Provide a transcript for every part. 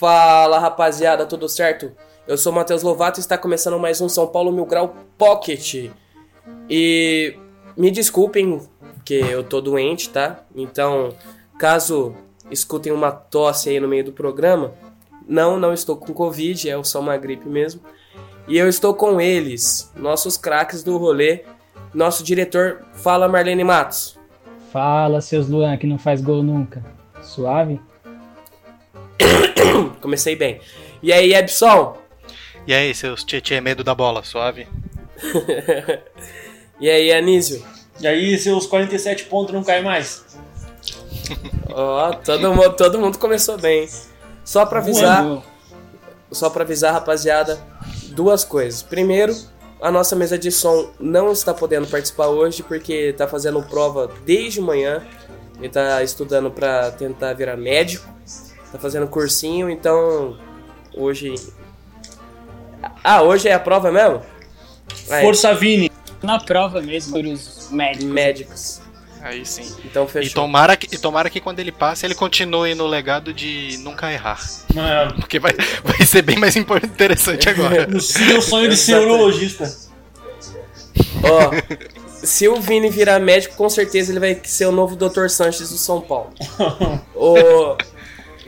Fala rapaziada, tudo certo? Eu sou Matheus Lovato e está começando mais um São Paulo Mil Grau Pocket. E me desculpem que eu tô doente, tá? Então, caso escutem uma tosse aí no meio do programa, não, não estou com Covid, é só uma gripe mesmo. E eu estou com eles, nossos craques do rolê, nosso diretor, fala Marlene Matos. Fala, seus Luan, que não faz gol nunca. Suave? Comecei bem. E aí, Ebson? E aí, seus tietê medo da bola, suave? e aí, Anísio? E aí, seus 47 pontos não caem mais? Ó, todo, mundo, todo mundo começou bem. Só pra avisar, Boa. só pra avisar, rapaziada, duas coisas. Primeiro, a nossa mesa de som não está podendo participar hoje porque tá fazendo prova desde manhã. Ele tá estudando pra tentar virar médico. Tá fazendo cursinho, então hoje Ah, hoje é a prova mesmo? É. Força Vini. Na prova mesmo, por os médicos. médicos. Aí sim. Então E fechou. tomara, que, e tomara que quando ele passe, ele continue no legado de nunca errar. Mano, Porque vai, vai ser bem mais interessante agora. no seu sonho de ser urologista. Ó, se o Vini virar médico, com certeza ele vai ser o novo Dr. Sanches do São Paulo. Ô,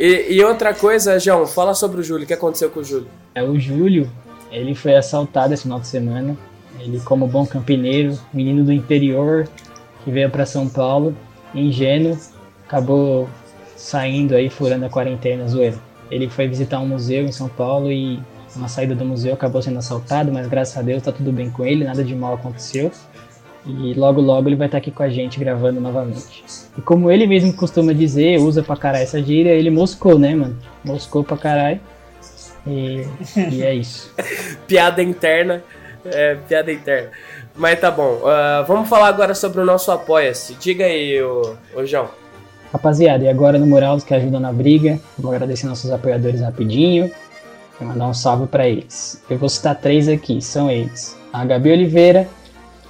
e, e outra coisa, João, fala sobre o Júlio. O que aconteceu com o Júlio? É, o Júlio, ele foi assaltado esse final de semana. Ele, como bom campineiro, menino do interior, que veio para São Paulo, ingênuo, acabou saindo aí, furando a quarentena, zoeira. Ele foi visitar um museu em São Paulo e na saída do museu acabou sendo assaltado, mas graças a Deus tá tudo bem com ele, nada de mal aconteceu. E logo logo ele vai estar aqui com a gente gravando novamente. E como ele mesmo costuma dizer, usa pra caralho essa gíria, ele moscou, né, mano? Moscou pra caralho. E, e é isso. Piada interna. É, piada interna. Mas tá bom. Ah, vamos falar agora sobre o nosso Apoia-se. Diga aí, ô, ô João. Rapaziada, e agora no Mural que ajudam na briga, vou agradecer nossos apoiadores rapidinho e mandar um salve pra eles. Eu vou citar três aqui, são eles: a Gabi Oliveira,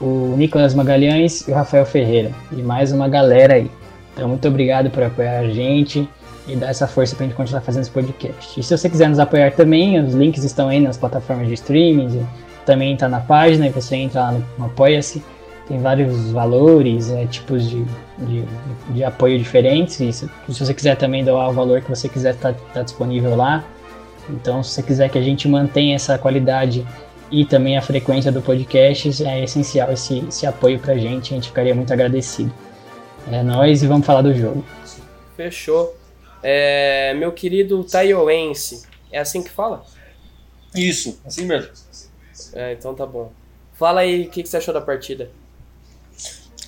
o Nicolas Magalhães e o Rafael Ferreira. E mais uma galera aí. Então, muito obrigado por apoiar a gente e dar essa força pra gente continuar fazendo esse podcast. E se você quiser nos apoiar também, os links estão aí nas plataformas de streaming, também tá na página, e você entra lá no, Apoia-se. Tem vários valores, é, tipos de, de, de apoio diferentes. E se, se você quiser também doar o valor que você quiser, tá, tá disponível lá. Então, se você quiser que a gente mantenha essa qualidade e também a frequência do podcast, é essencial esse, esse apoio pra gente. A gente ficaria muito agradecido. É nóis e vamos falar do jogo. Fechou. É, meu querido Taioense. É assim que fala? Isso, assim mesmo. É, então tá bom. Fala aí o que, que você achou da partida.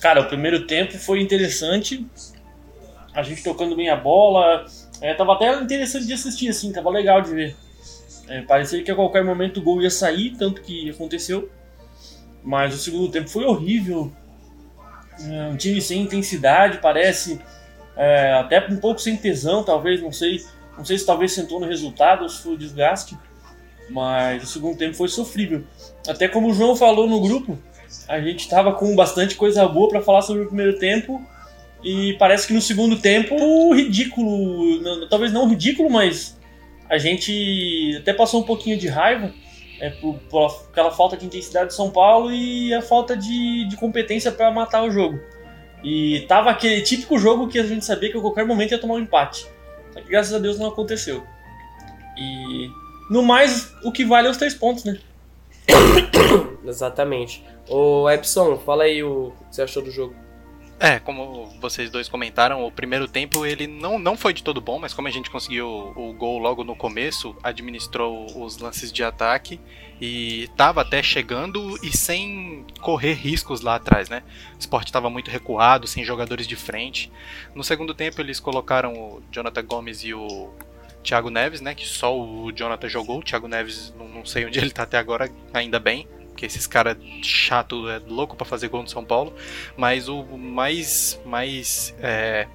Cara, o primeiro tempo foi interessante. A gente tocando bem a bola. É, tava até interessante de assistir, assim, tava legal de ver. É, parecia que a qualquer momento o gol ia sair, tanto que aconteceu. Mas o segundo tempo foi horrível. É, um time sem intensidade, parece. É, até um pouco sem tesão, talvez, não sei. Não sei se talvez sentou no resultado ou se foi o desgaste. Mas o segundo tempo foi sofrível. Até como o João falou no grupo, a gente tava com bastante coisa boa pra falar sobre o primeiro tempo. E parece que no segundo tempo, ridículo. Talvez não ridículo, mas a gente até passou um pouquinho de raiva é, por, por aquela falta de intensidade de São Paulo e a falta de, de competência pra matar o jogo. E tava aquele típico jogo que a gente sabia que a qualquer momento ia tomar um empate. Só que graças a Deus não aconteceu. E no mais, o que vale é os três pontos, né? Exatamente. Ô Epson, fala aí o que você achou do jogo. É, como vocês dois comentaram, o primeiro tempo ele não, não foi de todo bom, mas como a gente conseguiu o, gol logo no começo, administrou os lances de ataque e estava até chegando e sem correr riscos lá atrás, né? O esporte estava muito recuado, sem jogadores de frente. No segundo tempo eles colocaram o Jonathan Gomes e o Thiago Neves, né? Que só o Jonathan jogou, o Thiago Neves não, não sei onde ele está até agora, ainda bem porque esses caras chato é louco para fazer gol no São Paulo, mas o mais mais é,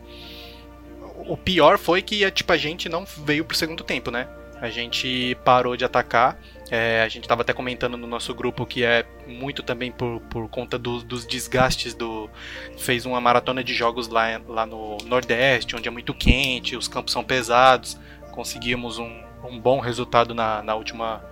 o pior foi que tipo a gente não veio pro segundo tempo, né? A gente parou de atacar. É, a gente estava até comentando no nosso grupo que é muito também por, por conta do, dos desgastes do. Fez uma maratona de jogos lá, lá no Nordeste, onde é muito quente, os campos são pesados. Conseguimos um, um bom resultado na, na última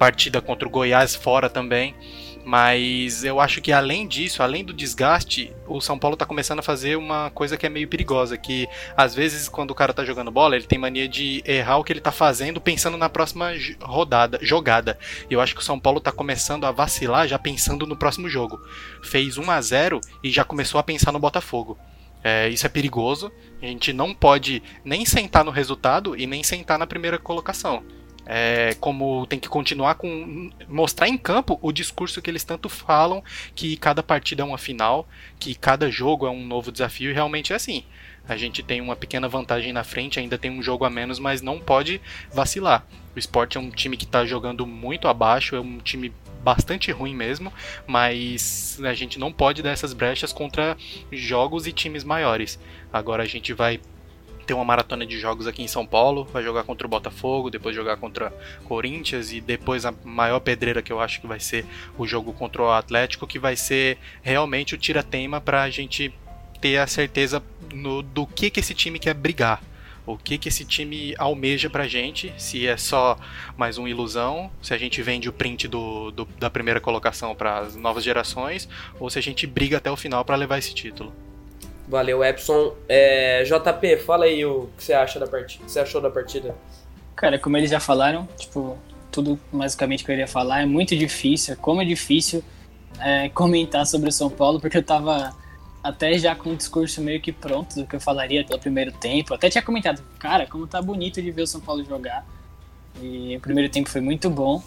partida contra o Goiás fora também. Mas eu acho que além disso, além do desgaste, o São Paulo tá começando a fazer uma coisa que é meio perigosa, que às vezes quando o cara tá jogando bola, ele tem mania de errar o que ele tá fazendo pensando na próxima rodada, jogada. E eu acho que o São Paulo tá começando a vacilar já pensando no próximo jogo. Fez 1 a 0 e já começou a pensar no Botafogo. É, isso é perigoso. A gente não pode nem sentar no resultado e nem sentar na primeira colocação é, como tem que continuar com mostrar em campo o discurso que eles tanto falam que cada partida é uma final, que cada jogo é um novo desafio e realmente é assim. A gente tem uma pequena vantagem na frente, ainda tem um jogo a menos, mas não pode vacilar. O esporte é um time que está jogando muito abaixo, é um time bastante ruim mesmo, mas a gente não pode dar essas brechas contra jogos e times maiores. Agora a gente vai ter uma maratona de jogos aqui em São Paulo, vai jogar contra o Botafogo, depois jogar contra Corinthians e depois a maior pedreira que eu acho que vai ser o jogo contra o Atlético, que vai ser realmente o tira-teima para a gente ter a certeza no, do que, que esse time quer brigar. O que, que esse time almeja pra gente, se é só mais uma ilusão, se a gente vende o print do, do da primeira colocação para as novas gerações, ou se a gente briga até o final para levar esse título. Valeu, Epson. É, JP, fala aí o que você acha da partida. você achou da partida? Cara, como eles já falaram, tipo, tudo basicamente que eu iria falar é muito difícil. Como é difícil é, comentar sobre o São Paulo, porque eu tava até já com o discurso meio que pronto do que eu falaria pelo primeiro tempo. Até tinha comentado, cara, como tá bonito de ver o São Paulo jogar. E o primeiro tempo foi muito bom.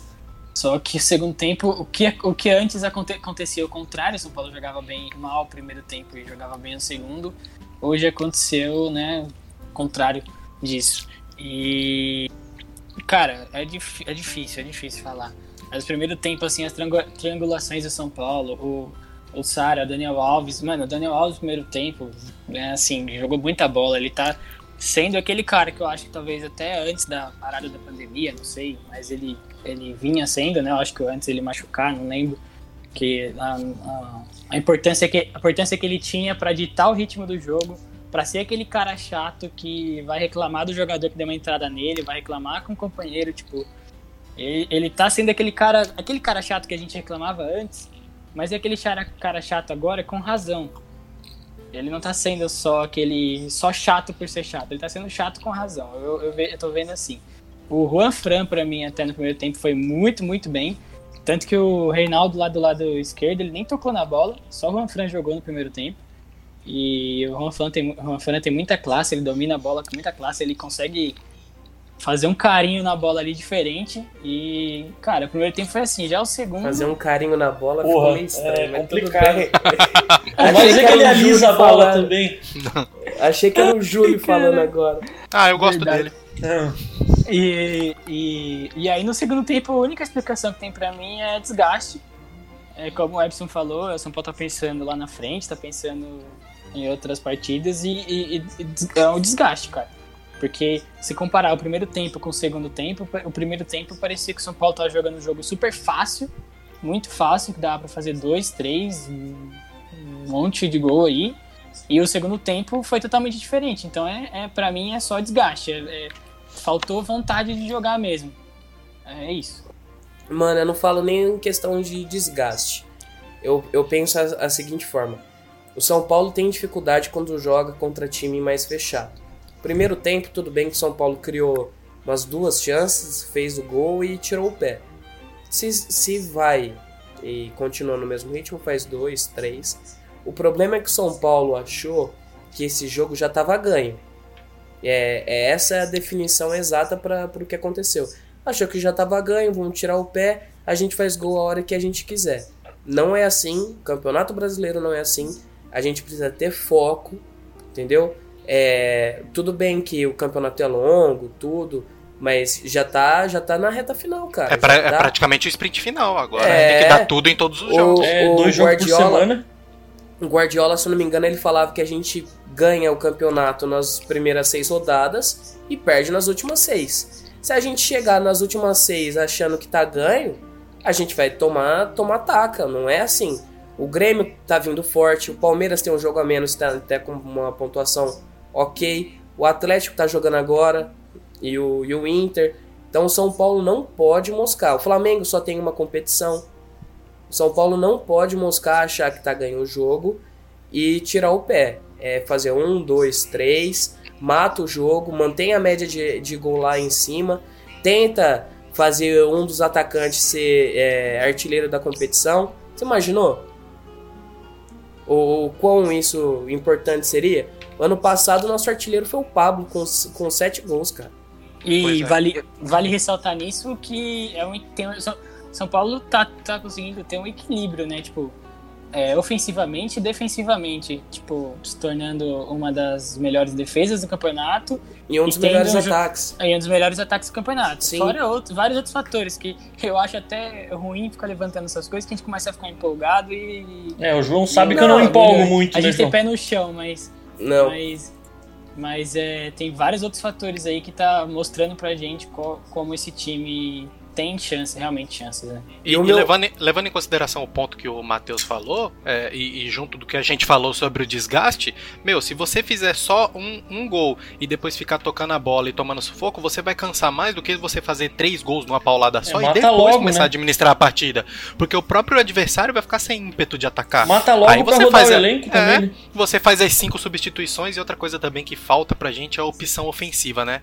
Só que o segundo tempo, o que, o que antes aconte, acontecia o contrário, São Paulo jogava bem mal o primeiro tempo e jogava bem o segundo. Hoje aconteceu, né, o contrário disso. E cara, é, dif, é difícil, é difícil falar. Mas o primeiro tempo, assim, as triangulações do São Paulo, o, o Sara, o Daniel Alves, mano, o Daniel Alves no primeiro tempo, né, assim, jogou muita bola, ele tá sendo aquele cara que eu acho que talvez até antes da parada da pandemia, não sei, mas ele, ele vinha sendo, né? Eu acho que antes ele machucar, não lembro. Que a, a, a importância que a importância que ele tinha para ditar o ritmo do jogo, para ser aquele cara chato que vai reclamar do jogador que deu uma entrada nele, vai reclamar com o companheiro, tipo, ele, ele tá sendo aquele cara, aquele cara chato que a gente reclamava antes, mas é aquele cara chato agora com razão. Ele não tá sendo só aquele. só chato por ser chato. Ele tá sendo chato com razão. Eu, eu, eu tô vendo assim. O Juan Fran, pra mim, até no primeiro tempo, foi muito, muito bem. Tanto que o Reinaldo lá do lado esquerdo, ele nem tocou na bola. Só o Juan Fran jogou no primeiro tempo. E o Juan Fran tem, Juan Fran tem muita classe, ele domina a bola com muita classe. Ele consegue fazer um carinho na bola ali diferente. E, cara, o primeiro tempo foi assim, já o segundo. Fazer um carinho na bola Porra, ficou meio estranho, é complicado. Achei que ele alisa a bola falando. também. Achei que era o Júlio falando agora. Ah, eu gosto Verdade. dele. E, e, e aí no segundo tempo a única explicação que tem para mim é desgaste. É, como o Epson falou, o São Paulo tá pensando lá na frente, tá pensando em outras partidas e, e, e é um desgaste, cara. Porque se comparar o primeiro tempo com o segundo tempo, o primeiro tempo parecia que o São Paulo estava jogando um jogo super fácil, muito fácil, que dava para fazer dois, três, um monte de gol aí. E o segundo tempo foi totalmente diferente. Então, é, é para mim, é só desgaste. É, é, faltou vontade de jogar mesmo. É isso. Mano, eu não falo nem em questão de desgaste. Eu, eu penso a, a seguinte forma: o São Paulo tem dificuldade quando joga contra time mais fechado. Primeiro tempo, tudo bem que o São Paulo criou umas duas chances, fez o gol e tirou o pé. Se, se vai e continua no mesmo ritmo, faz dois, três. O problema é que o São Paulo achou que esse jogo já estava ganho. É, é essa a definição exata para o que aconteceu. Achou que já estava ganho, vamos tirar o pé, a gente faz gol a hora que a gente quiser. Não é assim, o Campeonato Brasileiro não é assim. A gente precisa ter foco, entendeu? É, tudo bem que o campeonato é longo, tudo, mas já tá, já tá na reta final, cara. É, pra, tá... é praticamente o sprint final agora. É... Tem que dar tudo em todos os jogos. O, é, dois jogos Guardiola, por semana. O Guardiola, se eu não me engano, ele falava que a gente ganha o campeonato nas primeiras seis rodadas e perde nas últimas seis. Se a gente chegar nas últimas seis achando que tá ganho, a gente vai tomar, tomar taca, não é assim. O Grêmio tá vindo forte, o Palmeiras tem um jogo a menos, tá até com uma pontuação ok. O Atlético tá jogando agora e o, e o Inter. Então o São Paulo não pode moscar. O Flamengo só tem uma competição. São Paulo não pode moscar, achar que tá ganhando o jogo e tirar o pé. É fazer um, dois, três, mata o jogo, mantém a média de, de gol lá em cima, tenta fazer um dos atacantes ser é, artilheiro da competição. Você imaginou? O, o quão isso importante seria? Ano passado, nosso artilheiro foi o Pablo, com, com sete gols, cara. E é. vale, vale ressaltar nisso que é um, tem, São Paulo tá, tá conseguindo ter um equilíbrio, né? Tipo, é, ofensivamente e defensivamente, tipo, se tornando uma das melhores defesas do campeonato. E um dos melhores um, ataques. E um dos melhores ataques do campeonato. Sim. Fora outros, vários outros fatores que eu acho até ruim ficar levantando essas coisas, que a gente começa a ficar empolgado e. É, o João sabe e, que eu não empolgo muito, A né, gente tem pé no chão, mas. Não. Mas, mas é, tem vários outros fatores aí que tá mostrando pra gente co como esse time tem chance, realmente chance, né? E, e meu... levando, levando em consideração o ponto que o Matheus falou, é, e, e, junto do que a gente falou sobre o desgaste, meu, se você fizer só um, um gol e depois ficar tocando a bola e tomando sufoco, você vai cansar mais do que você fazer três gols numa paulada só é, e depois logo, começar né? a administrar a partida. Porque o próprio adversário vai ficar sem ímpeto de atacar. Mata logo Aí você faz o elenco a, é, também. É, você faz as cinco substituições e outra coisa também que falta pra gente é a opção ofensiva, né?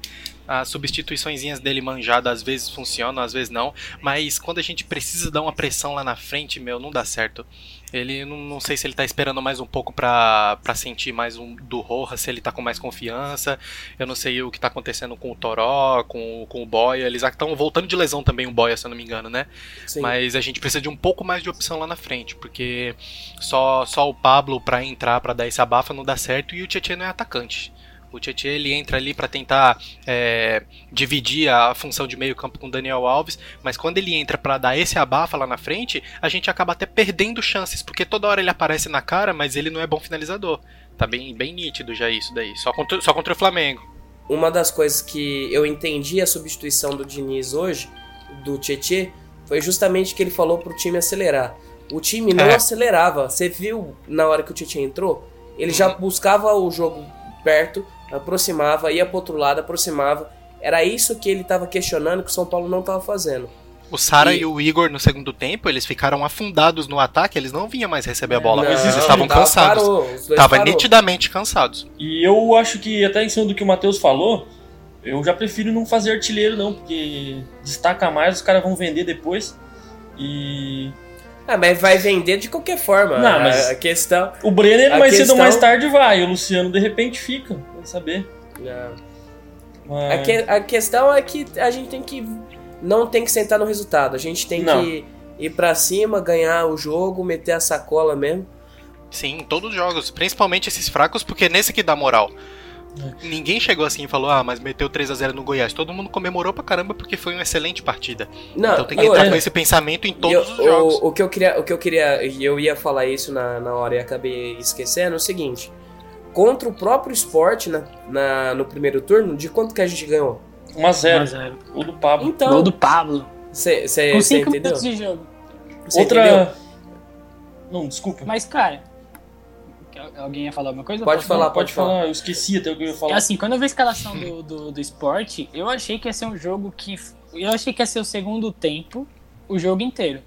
As substituições dele manjadas às vezes funcionam, às vezes não, mas quando a gente precisa dar uma pressão lá na frente, meu, não dá certo. Ele não, não sei se ele tá esperando mais um pouco pra, pra sentir mais um do Roja, se ele tá com mais confiança. Eu não sei o que tá acontecendo com o Toró, com, com o Boya. Eles estão voltando de lesão também, o Boya, se eu não me engano, né? Sim. Mas a gente precisa de um pouco mais de opção lá na frente, porque só, só o Pablo pra entrar, pra dar esse abafa não dá certo e o Tietchan não é atacante. O Tietchan ele entra ali para tentar é, dividir a função de meio campo com o Daniel Alves, mas quando ele entra para dar esse abafa lá na frente, a gente acaba até perdendo chances, porque toda hora ele aparece na cara, mas ele não é bom finalizador. Tá bem, bem nítido já isso daí, só contra, só contra o Flamengo. Uma das coisas que eu entendi a substituição do Diniz hoje, do Tietchan, foi justamente que ele falou pro time acelerar. O time não é. acelerava. Você viu na hora que o Tietchan entrou? Ele já uhum. buscava o jogo perto, aproximava, ia pro outro lado, aproximava. Era isso que ele estava questionando que o São Paulo não estava fazendo. O Sara e... e... o Igor no segundo tempo, eles ficaram afundados no ataque, eles não vinham mais receber a bola, não, eles estavam cansados. Estavam nitidamente cansados. E eu acho que até em cima do que o Matheus falou, eu já prefiro não fazer artilheiro não, porque destaca mais, os caras vão vender depois. E ah, mas vai vender de qualquer forma. Não, mas a questão. O Brenner mais questão... cedo ou mais tarde vai, o Luciano de repente fica, vai saber. Mas... A, que, a questão é que a gente tem que. Não tem que sentar no resultado. A gente tem não. que ir para cima, ganhar o jogo, meter a sacola mesmo. Sim, todos os jogos, principalmente esses fracos, porque é nesse que dá moral. Ninguém chegou assim e falou, ah, mas meteu 3 a 0 no Goiás. Todo mundo comemorou pra caramba porque foi uma excelente partida. Não, então tem que entrar eu, com esse pensamento em todos eu, os jogos. O, o, que eu queria, o que eu queria, e eu ia falar isso na, na hora e acabei esquecendo, é o seguinte. Contra o próprio esporte na, na, no primeiro turno, de quanto que a gente ganhou? 1x0. O do Pablo. Então, o do Pablo. Cê, cê, com 5 minutos de jogo. Outra. Entendeu? Não, desculpa. Mas, cara, Alguém ia falar alguma coisa? Pode falar, pode, pode falar. falar. Eu esqueci até o que eu ia falar. É assim, quando eu vi a escalação do, do, do esporte, eu achei que ia ser um jogo que. Eu achei que ia ser o segundo tempo, o jogo inteiro.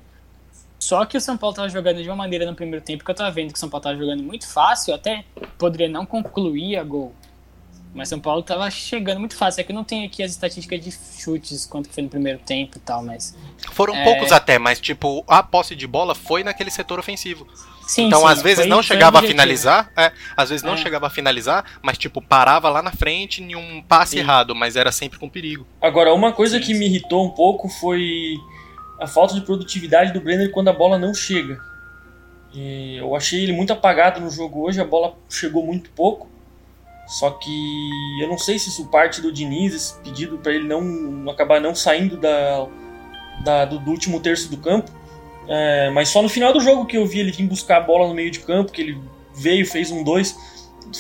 Só que o São Paulo tava jogando de uma maneira no primeiro tempo que eu tava vendo que o São Paulo tava jogando muito fácil, até poderia não concluir a gol. Mas São Paulo tava chegando muito fácil. É que eu não tenho aqui as estatísticas de chutes, quanto foi no primeiro tempo e tal, mas. Foram é... poucos até, mas tipo, a posse de bola foi naquele setor ofensivo. Sim, então, sim, às vezes não chegava a finalizar, é, às vezes não é. chegava a finalizar, mas tipo, parava lá na frente em um passe sim. errado, mas era sempre com perigo. Agora, uma coisa sim, que me irritou um pouco foi a falta de produtividade do Brenner quando a bola não chega. E eu achei ele muito apagado no jogo hoje, a bola chegou muito pouco. Só que eu não sei se isso parte do Diniz, esse pedido para ele não acabar não saindo da, da do, do, último terço do campo. É, mas só no final do jogo que eu vi ele vir buscar a bola no meio de campo, que ele veio, fez um 2.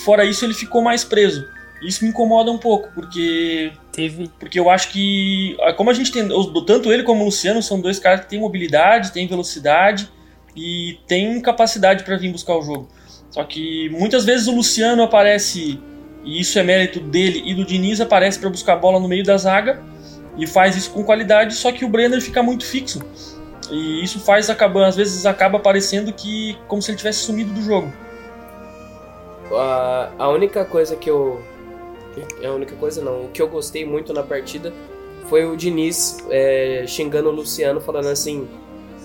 Fora isso, ele ficou mais preso. Isso me incomoda um pouco, porque. Teve. Porque eu acho que. Como a gente tem. Tanto ele como o Luciano são dois caras que têm mobilidade, têm velocidade e têm capacidade para vir buscar o jogo. Só que muitas vezes o Luciano aparece, e isso é mérito dele e do Diniz, aparece para buscar a bola no meio da zaga e faz isso com qualidade, só que o Brenner fica muito fixo. E isso faz acabar, às vezes acaba parecendo que como se ele tivesse sumido do jogo. A, a única coisa que eu é a única coisa não, o que eu gostei muito na partida foi o Diniz é, xingando o Luciano falando assim,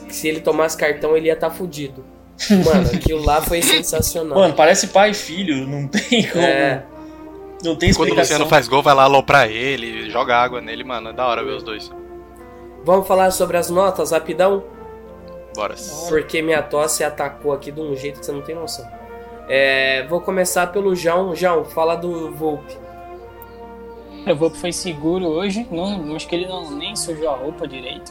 que se ele tomasse cartão ele ia estar tá fudido. Mano, aquilo lá foi sensacional. Mano, parece pai e filho, não tem como. É. Não tem explicação. Quando o Luciano faz gol, vai lá aloprar ele, joga água nele, mano. É da hora ver os dois. Vamos falar sobre as notas, rapidão? Bora. Porque minha tosse atacou aqui de um jeito que você não tem noção. É, vou começar pelo João. João, fala do Volpe. O Volpe foi seguro hoje. Não, acho que ele não, nem sujou a roupa direito.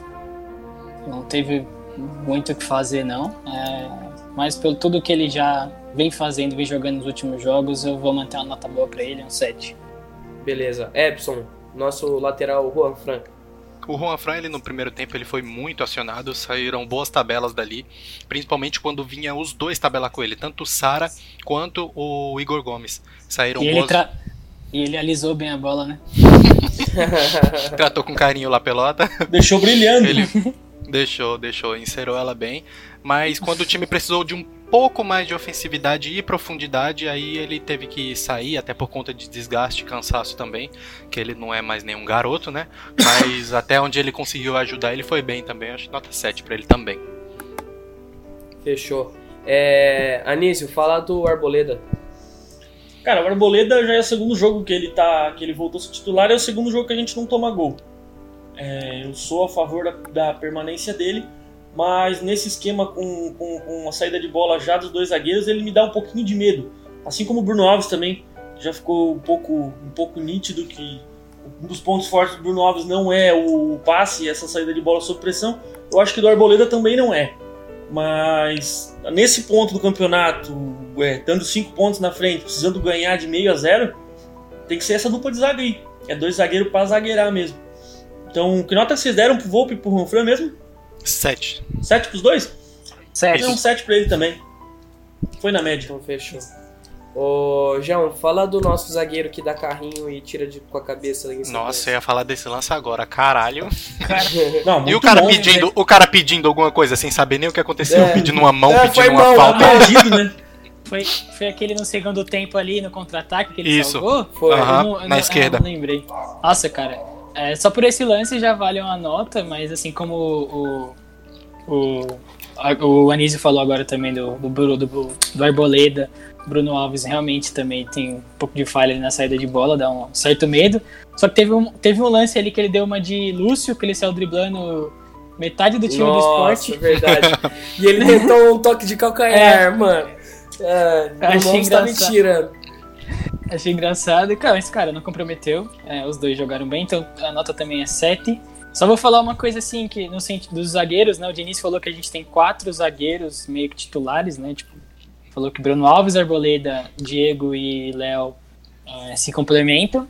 Não teve muito o que fazer, não. É, mas pelo tudo que ele já vem fazendo, vem jogando nos últimos jogos, eu vou manter uma nota boa para ele, um 7. Beleza. Epson, nosso lateral Juan Franca. O Juan Fran, ele no primeiro tempo, ele foi muito acionado, saíram boas tabelas dali, principalmente quando vinha os dois tabelar com ele, tanto o Sara quanto o Igor Gomes. Saíram e boas... Ele tra... E ele alisou bem a bola, né? Tratou com carinho lá a pelota. Deixou brilhando. Ele deixou, deixou, inserou ela bem. Mas quando o time precisou de um pouco mais de ofensividade e profundidade, aí ele teve que sair, até por conta de desgaste e cansaço também, que ele não é mais nenhum garoto, né? Mas até onde ele conseguiu ajudar, ele foi bem também. Acho que nota 7 para ele também. Fechou. É, Anísio, fala do Arboleda. Cara, o Arboleda já é o segundo jogo que ele tá. que ele voltou a ser titular, é o segundo jogo que a gente não toma gol. É, eu sou a favor da, da, permanência dele, mas nesse esquema com, com, com a saída de bola já dos dois zagueiros, ele me dá um pouquinho de medo. Assim como o Bruno Alves também, já ficou um pouco, um pouco nítido que um dos pontos fortes do Bruno Alves não é o passe essa saída de bola sob pressão. Eu acho que do Arboleda também não é. Mas nesse ponto do campeonato, é, dando cinco pontos na frente, precisando ganhar de meio a zero, tem que ser essa dupla de aí. É dois zagueiros para zagueirar mesmo. Então, que nota vocês deram pro Volpe e pro Ronfran mesmo? Sete. Sete pros dois? Sete. Então, sete pra ele também. Foi na média. Então, fechou. Ô, João, fala do nosso zagueiro que dá carrinho e tira de, com a cabeça Nossa, eu ia falar desse lance agora, caralho. Não, e o cara bom, pedindo, né? o cara pedindo alguma coisa sem saber nem o que aconteceu, é. pedindo uma mão, é, pedindo uma mão, falta. Perdido, né? Foi, foi aquele no segundo tempo ali, no contra-ataque que ele Isso. salvou? Foi. Uhum, não, na não, esquerda. não lembrei. Nossa, cara. É, só por esse lance já vale uma nota, mas assim como o, o, o, o Anísio falou agora também do, do, do, do Arboleda, Bruno Alves realmente também tem um pouco de falha ali na saída de bola, dá um certo medo. Só que teve um, teve um lance ali que ele deu uma de Lúcio, que ele saiu driblando metade do time Nossa, do esporte. verdade. e ele tentou um toque de calcanhar, é. mano. É, Achei tá me tirando. Achei engraçado. Cara, esse cara não comprometeu. É, os dois jogaram bem, então a nota também é 7. Só vou falar uma coisa assim, que no sentido dos zagueiros, né? O Diniz falou que a gente tem quatro zagueiros meio que titulares, né? Tipo, falou que Bruno Alves, Arboleda, Diego e Léo é, se complementam.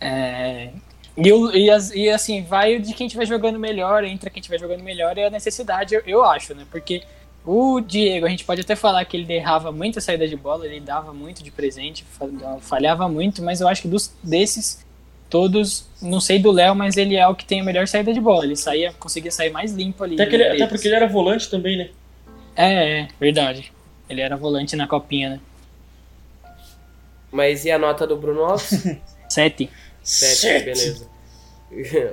É, e, e, e, assim, vai de quem estiver jogando melhor, entra quem estiver jogando melhor, é a necessidade, eu, eu acho, né? Porque o Diego, a gente pode até falar que ele errava muito a saída de bola, ele dava muito de presente, falhava muito, mas eu acho que dos desses todos, não sei do Léo, mas ele é o que tem a melhor saída de bola. Ele saía, conseguia sair mais limpo ali. Até, ele, até porque ele era volante também, né? É, é, verdade. Ele era volante na copinha, né? Mas e a nota do Bruno Alves? Sete. Sete, Sete. beleza.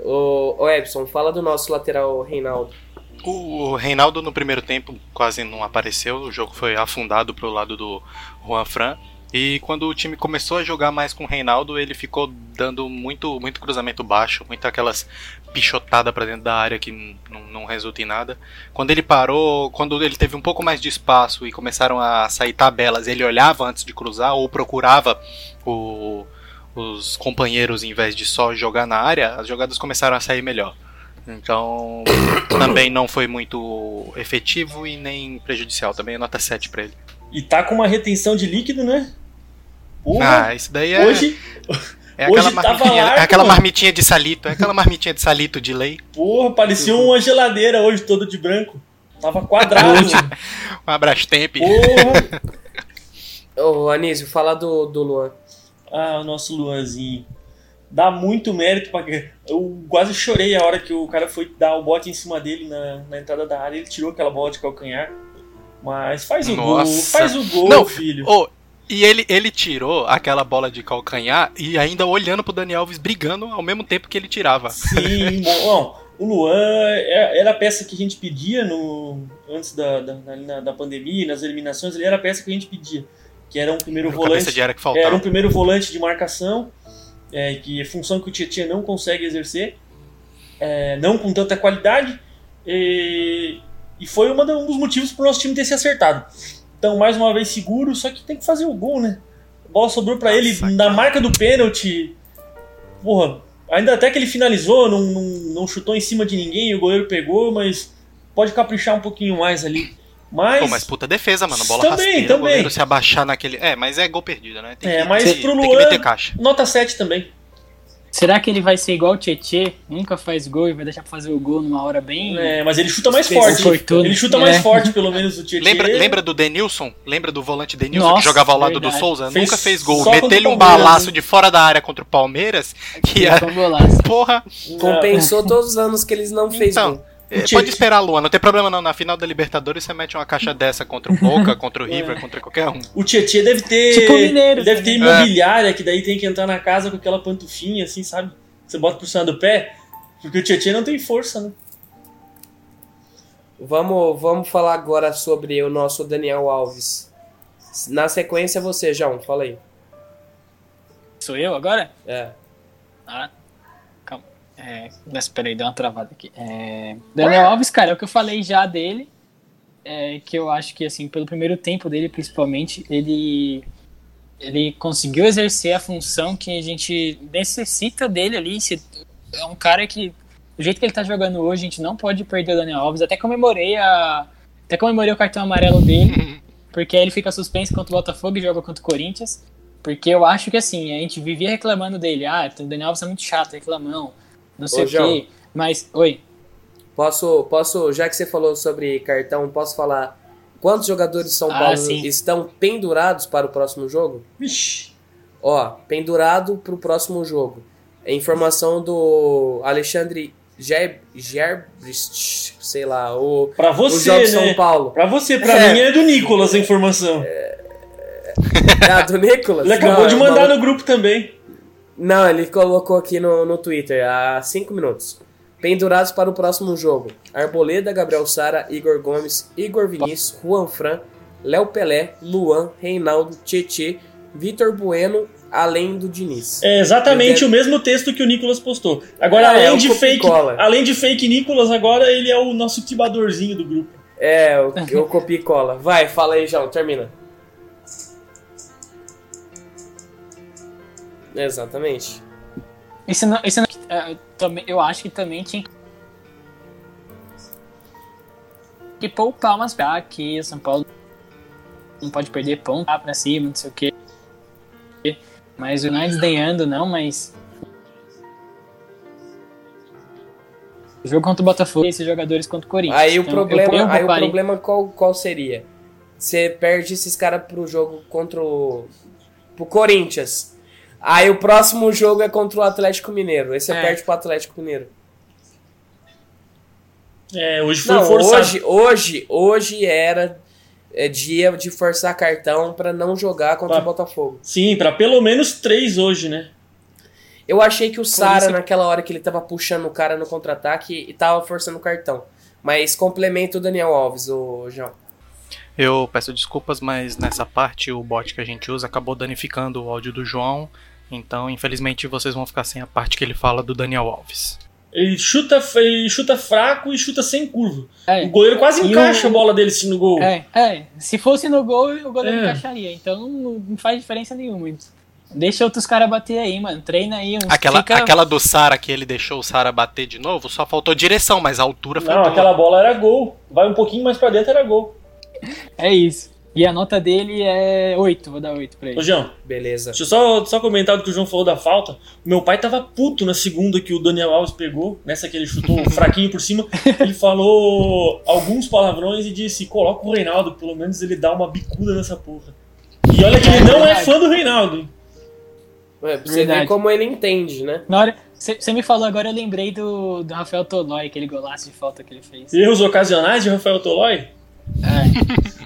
o, o Epson, fala do nosso lateral Reinaldo. O Reinaldo no primeiro tempo quase não apareceu, o jogo foi afundado pro lado do Juan Fran. E quando o time começou a jogar mais com o Reinaldo, ele ficou dando muito, muito cruzamento baixo, muitas aquelas pichotadas para dentro da área que não, não resulta em nada. Quando ele parou, quando ele teve um pouco mais de espaço e começaram a sair tabelas, ele olhava antes de cruzar ou procurava o, os companheiros em vez de só jogar na área, as jogadas começaram a sair melhor. Então, também não foi muito efetivo e nem prejudicial. Também é nota 7 para ele. E tá com uma retenção de líquido, né? Porra, ah, isso daí é. Hoje. É aquela, marmitinha, largo, é aquela marmitinha de salito, é aquela marmitinha de salito de lei. Porra, parecia uma geladeira hoje todo de branco. Tava quadrado. um abraço tempo. Porra. Ô, Anísio, fala do, do Luan. Ah, o nosso Luanzinho. Dá muito mérito pra. Eu quase chorei a hora que o cara foi dar o bote em cima dele na, na entrada da área. Ele tirou aquela bola de calcanhar. Mas faz o Nossa. gol, faz o gol, Não, filho. Oh, e ele, ele tirou aquela bola de calcanhar e ainda olhando pro Dani Alves brigando ao mesmo tempo que ele tirava. Sim, bom, o Luan é, era a peça que a gente pedia no, antes da, da, da pandemia, nas eliminações, ele era a peça que a gente pedia. Que era um primeiro era volante. De área que faltava. Era um primeiro volante de marcação, é, que é função que o Tietchan não consegue exercer, é, não com tanta qualidade. E, e foi uma, um dos motivos para o nosso time ter se acertado. Então, mais uma vez seguro, só que tem que fazer o gol, né? A bola sobrou para ele na marca do pênalti. Porra, ainda até que ele finalizou, não, não, não chutou em cima de ninguém, o goleiro pegou, mas pode caprichar um pouquinho mais ali. Mas, Pô, mas puta defesa, mano. Bola também, rasteira, também. o goleiro se abaixar naquele. É, mas é gol perdido, né? Tem é, que, mas tem, pro Luan, nota 7 também. Será que ele vai ser igual o Tietê? Nunca faz gol e vai deixar pra fazer o gol numa hora bem. É, mas ele chuta mais forte. Fortuna. Ele chuta mais é. forte, pelo menos, o Tietê. Lembra, lembra do Denilson? Lembra do volante Denilson Nossa, que jogava ao lado verdade. do Souza? Fez Nunca fez gol. Meteu-lhe um balaço né? de fora da área contra o Palmeiras. Que é. Porra. Compensou todos os anos que eles não fez então, gol. É, pode esperar, Luan, não tem problema não. Na final da Libertadores você mete uma caixa dessa contra o Boca, contra o River, é. contra qualquer um. O Tietchan deve ter. Tipo mineiro. Deve ter imobiliária, é. que daí tem que entrar na casa com aquela pantufinha, assim, sabe? Você bota por cima do pé, porque o Tietchan não tem força, né? Vamos, vamos falar agora sobre o nosso Daniel Alves. Na sequência, você, João, fala aí. Sou eu agora? É. Ah. É, espera aí, deu uma travada aqui. É, Daniel Alves, cara, é o que eu falei já dele. É, que eu acho que, assim, pelo primeiro tempo dele, principalmente, ele ele conseguiu exercer a função que a gente necessita dele ali. É um cara que, do jeito que ele tá jogando hoje, a gente não pode perder o Daniel Alves. Até comemorei a. Até comemorei o cartão amarelo dele, porque aí ele fica suspenso contra o Botafogo e joga contra o Corinthians. Porque eu acho que assim, a gente vivia reclamando dele. Ah, o Daniel Alves é muito chato, reclamão, não sei o quê. Mas, oi. Posso, posso, já que você falou sobre cartão, posso falar Quantos jogadores de São ah, Paulo sim. estão pendurados para o próximo jogo? Vixe. Ó, pendurado para o próximo jogo. É informação do Alexandre Gerbrist, sei lá, o, pra você, o né? São Paulo. Pra você, pra é. mim é do Nicolas a informação. É, ah, do Nicolas? Ele acabou Não, de mandar no grupo também. Não, ele colocou aqui no, no Twitter há 5 minutos. Pendurados para o próximo jogo: Arboleda, Gabriel Sara, Igor Gomes, Igor Vinícius, Juan Fran, Léo Pelé, Luan, Reinaldo, Tietê, Vitor Bueno, além do Diniz. É exatamente o mesmo texto que o Nicolas postou. Agora, ah, além, é de fake, além de fake Nicolas, agora ele é o nosso tibadorzinho do grupo. É, o, o copia e cola. Vai, fala aí, João, termina. Exatamente. Isso não, isso não, é, também, eu acho que também tinha que poupar umas pra aqui, São Paulo não pode perder ponto pra cima, não sei o que. Mas o United ganhando não, mas o jogo contra o Botafogo e esses jogadores contra o Corinthians. Aí então, o problema, aí o problema qual, qual seria? Você perde esses caras pro jogo contra o pro Corinthians. Aí o próximo jogo é contra o Atlético Mineiro. Esse é. perde pro Atlético Mineiro. É, hoje foi não, forçado. Hoje, hoje, hoje era é, dia de forçar cartão para não jogar contra pra, o Botafogo. Sim, para pelo menos três hoje, né? Eu achei que o Sara, naquela hora que ele tava puxando o cara no contra-ataque, e tava forçando o cartão. Mas complementa o Daniel Alves, o João. Eu peço desculpas, mas nessa parte o bot que a gente usa acabou danificando o áudio do João. Então, infelizmente, vocês vão ficar sem a parte que ele fala do Daniel Alves. Ele chuta, ele chuta fraco e chuta sem curva. É. O goleiro quase E encaixa o- a bola dele assim no gol. É, é. Se fosse no gol, o goleiro É. encaixaria. Então não, não faz diferença nenhuma. Deixa outros caras bater aí, mano. Treina aí. Uns, Aquela, fica- aquela do Sara que ele deixou o Sara bater de novo, só faltou direção, mas a altura foi Não, boa. aquela bola era gol. Vai um pouquinho mais pra dentro, era gol. É isso. E a nota dele é 8. Vou dar 8 pra ele. Ô, João, Beleza. deixa eu só, só comentar do que o João falou da falta. Meu pai tava puto na segunda que o Daniel Alves pegou, nessa que ele chutou fraquinho por cima. Ele falou alguns palavrões e disse: coloca o Reinaldo, pelo menos ele dá uma bicuda nessa porra. E olha que ele não é fã do Reinaldo. hein? É, pra você Verdade. ver como ele entende, né? Na hora. Você me falou agora, eu lembrei do, do Rafael Tolói, aquele golaço de falta que ele fez. Erros ocasionais de Rafael Tolói? É.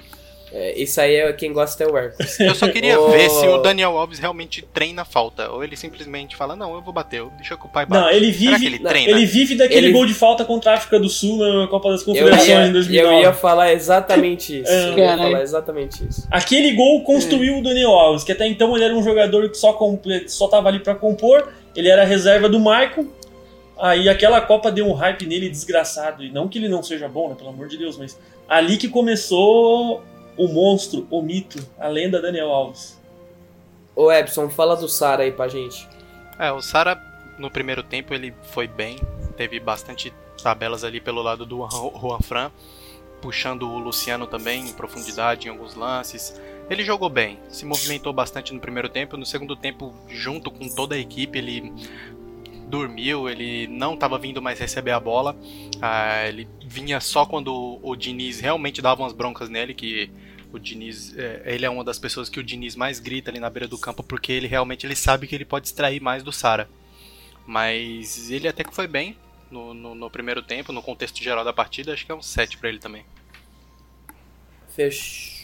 É, isso aí é quem gosta é o Hercules. Eu só queria Ô. ver se o Daniel Alves realmente treina falta. Ou ele simplesmente fala, não, eu vou bater, deixa que o pai bate. Não, ele vive, ele Não, ele vive daquele Ele- gol de falta contra a África do Sul na Copa das Eu Confederações ia, em 2009. eu ia falar exatamente isso. É. Eu ia falar exatamente isso. Aquele gol construiu o Daniel Alves, que até então ele era um jogador que só, comple... só tava ali pra compor, ele era a reserva do Michael. Aí aquela Copa deu um hype nele desgraçado. E não que ele não seja bom, né, pelo amor de Deus, mas ali que começou o monstro, o mito, a lenda Daniel Alves. Ô Epson, fala do Sara aí pra gente. É, o Sara, no primeiro tempo, ele foi bem. Teve bastante tabelas ali pelo lado do Juan Juan Fran, puxando o Luciano também em profundidade em alguns lances. Ele jogou bem, se movimentou bastante no primeiro tempo. No segundo tempo, junto com toda a equipe, ele dormiu, ele não estava vindo mais receber a bola. Ah, ele vinha só quando o, Diniz realmente dava umas broncas nele, que o Diniz, é, ele é uma das pessoas que o Diniz mais grita ali na beira do campo, porque ele realmente ele sabe que ele pode extrair mais do Sara. Mas ele até que foi bem no, no, no primeiro tempo, no contexto geral da partida, acho que é um 7 pra ele também. Fechou.